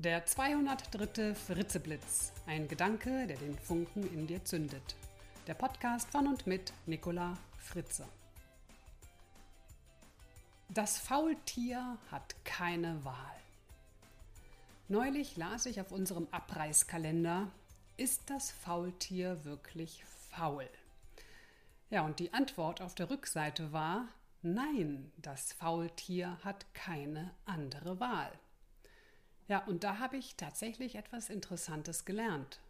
Der 203. Fritzeblitz. Ein Gedanke, der den Funken in dir zündet. Der Podcast von und mit Nicola Fritze. Das Faultier hat keine Wahl. Neulich las ich auf unserem Abreißkalender, ist das Faultier wirklich faul? Ja, und die Antwort auf der Rückseite war, nein, das Faultier hat keine andere Wahl. Ja, und da habe ich tatsächlich etwas Interessantes gelernt.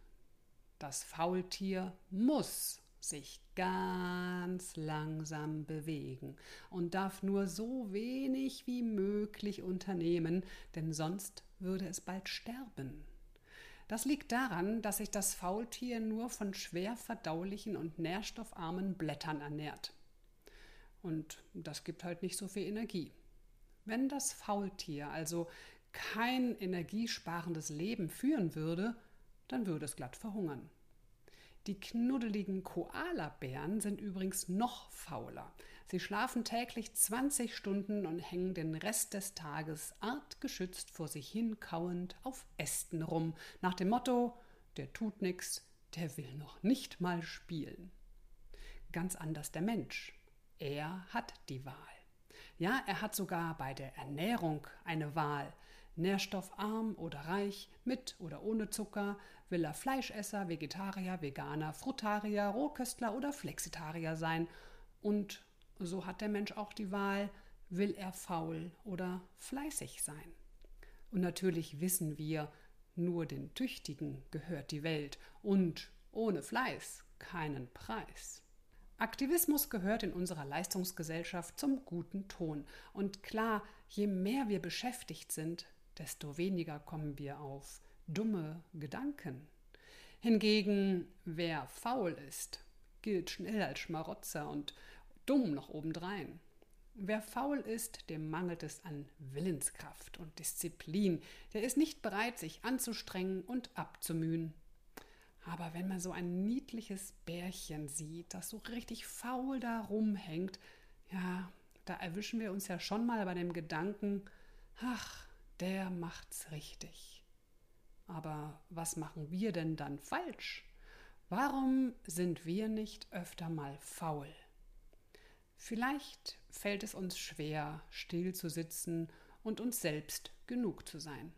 Das Faultier muss sich ganz langsam bewegen und darf nur so wenig wie möglich unternehmen, denn sonst würde es bald sterben. Das liegt daran, dass sich das Faultier nur von schwer verdaulichen und nährstoffarmen Blättern ernährt. Und das gibt halt nicht so viel Energie. Wenn das Faultier also kein energiesparendes Leben führen würde, dann würde es glatt verhungern. Die knuddeligen Koalabären sind übrigens noch fauler. Sie schlafen täglich 20 Stunden und hängen den Rest des Tages artgeschützt vor sich hin kauend auf Ästen rum, nach dem Motto: der tut nix, der will noch nicht mal spielen. Ganz anders der Mensch. Er hat die Wahl. Ja, er hat sogar bei der Ernährung eine Wahl. Nährstoffarm oder reich, mit oder ohne Zucker, will er Fleischesser, Vegetarier, Veganer, Frutarier, Rohköstler oder Flexitarier sein. Und so hat der Mensch auch die Wahl, will er faul oder fleißig sein. Und natürlich wissen wir, nur den Tüchtigen gehört die Welt und ohne Fleiß keinen Preis. Aktivismus gehört in unserer Leistungsgesellschaft zum guten Ton. Und klar, je mehr wir beschäftigt sind, desto weniger kommen wir auf dumme Gedanken. Hingegen, wer faul ist, gilt schnell als Schmarotzer und dumm noch obendrein. Wer faul ist, dem mangelt es an Willenskraft und Disziplin, der ist nicht bereit, sich anzustrengen und abzumühen. Aber wenn man so ein niedliches Bärchen sieht, das so richtig faul da rumhängt, ja, da erwischen wir uns ja schon mal bei dem Gedanken, ach, der macht's richtig. Aber was machen wir denn dann falsch? Warum sind wir nicht öfter mal faul? Vielleicht fällt es uns schwer, still zu sitzen und uns selbst genug zu sein.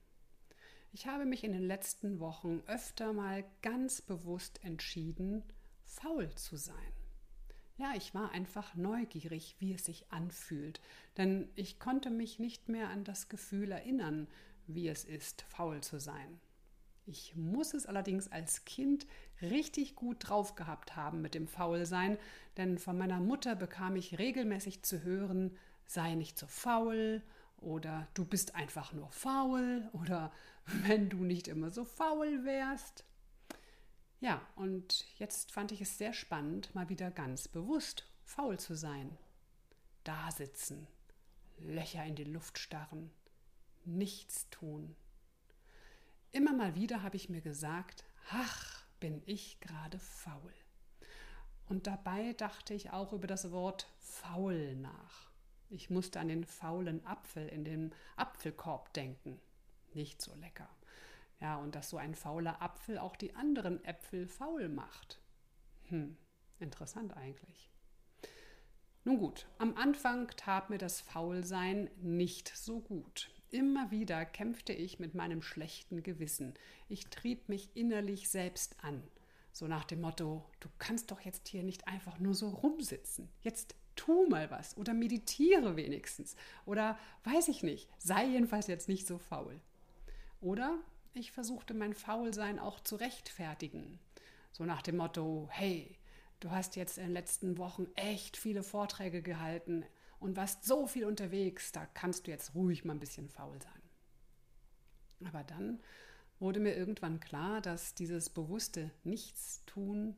Ich habe mich in den letzten Wochen öfter mal ganz bewusst entschieden, faul zu sein. Ja, ich war einfach neugierig, wie es sich anfühlt, denn ich konnte mich nicht mehr an das Gefühl erinnern, wie es ist, faul zu sein. Ich muss es allerdings als Kind richtig gut drauf gehabt haben mit dem Faulsein, denn von meiner Mutter bekam ich regelmäßig zu hören, sei nicht so faul oder du bist einfach nur faul oder wenn du nicht immer so faul wärst. Ja, und jetzt fand ich es sehr spannend, mal wieder ganz bewusst faul zu sein. Da sitzen, Löcher in die Luft starren, nichts tun. Immer mal wieder habe ich mir gesagt, ach, bin ich gerade faul. Und dabei dachte ich auch über das Wort faul nach. Ich musste an den faulen Apfel in dem Apfelkorb denken. Nicht so lecker. Ja, und dass so ein fauler Apfel auch die anderen Äpfel faul macht. Hm, interessant eigentlich. Nun gut, am Anfang tat mir das Faulsein nicht so gut. Immer wieder kämpfte ich mit meinem schlechten Gewissen. Ich trieb mich innerlich selbst an. So nach dem Motto, du kannst doch jetzt hier nicht einfach nur so rumsitzen. Jetzt tu mal was oder meditiere wenigstens oder weiß ich nicht, sei jedenfalls jetzt nicht so faul. Oder ich versuchte mein Faulsein auch zu rechtfertigen. So nach dem Motto, hey, du hast jetzt in den letzten Wochen echt viele Vorträge gehalten und warst so viel unterwegs, da kannst du jetzt ruhig mal ein bisschen faul sein. Aber dann wurde mir irgendwann klar, dass dieses bewusste Nichtstun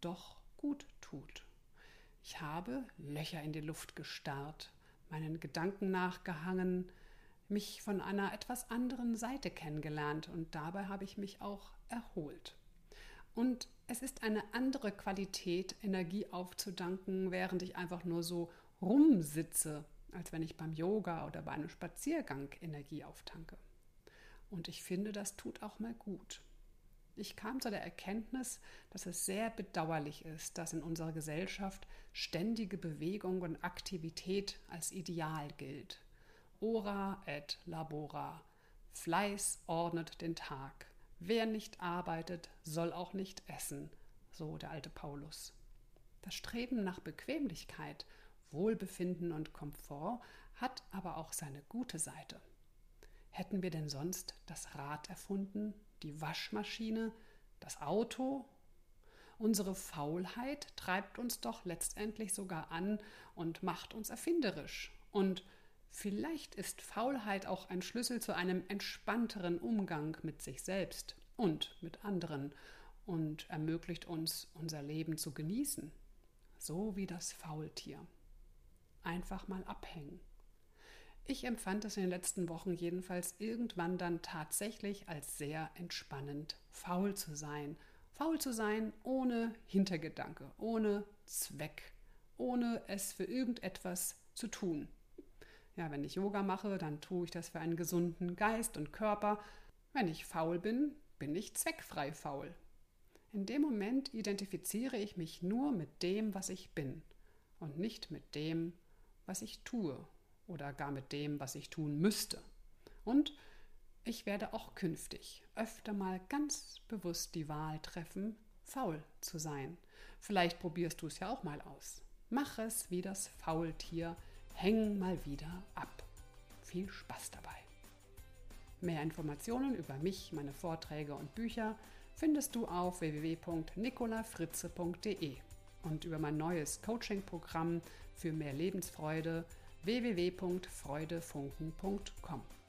doch gut tut. Ich habe Löcher in die Luft gestarrt, meinen Gedanken nachgehangen, mich von einer etwas anderen Seite kennengelernt und dabei habe ich mich auch erholt. Und es ist eine andere Qualität, Energie aufzudanken, während ich einfach nur so rumsitze, als wenn ich beim Yoga oder bei einem Spaziergang Energie auftanke. Und ich finde, das tut auch mal gut. Ich kam zu der Erkenntnis, dass es sehr bedauerlich ist, dass in unserer Gesellschaft ständige Bewegung und Aktivität als Ideal gilt. Ora et labora. Fleiß ordnet den Tag. Wer nicht arbeitet, soll auch nicht essen, so der alte Paulus. Das Streben nach Bequemlichkeit, Wohlbefinden und Komfort hat aber auch seine gute Seite. Hätten wir denn sonst das Rad erfunden, die Waschmaschine, das Auto? Unsere Faulheit treibt uns doch letztendlich sogar an und macht uns erfinderisch. Und vielleicht ist Faulheit auch ein Schlüssel zu einem entspannteren Umgang mit sich selbst und mit anderen und ermöglicht uns, unser Leben zu genießen. So wie das Faultier. Einfach mal abhängen. Ich empfand es in den letzten Wochen jedenfalls irgendwann dann tatsächlich als sehr entspannend, faul zu sein. Faul zu sein ohne Hintergedanke, ohne Zweck, ohne es für irgendetwas zu tun. Ja, wenn ich Yoga mache, dann tue ich das für einen gesunden Geist und Körper. Wenn ich faul bin, bin ich zweckfrei faul. In dem Moment identifiziere ich mich nur mit dem, was ich bin und nicht mit dem, was ich tue oder gar mit dem, was ich tun müsste. Und ich werde auch künftig öfter mal ganz bewusst die Wahl treffen, faul zu sein. Vielleicht probierst du es ja auch mal aus. Mach es wie das Faultier, häng mal wieder ab. Viel Spaß dabei. Mehr Informationen über mich, meine Vorträge und Bücher findest du auf www.nicolafritze.de und über mein neues Coaching-Programm für mehr Lebensfreude www.freudefunken.com.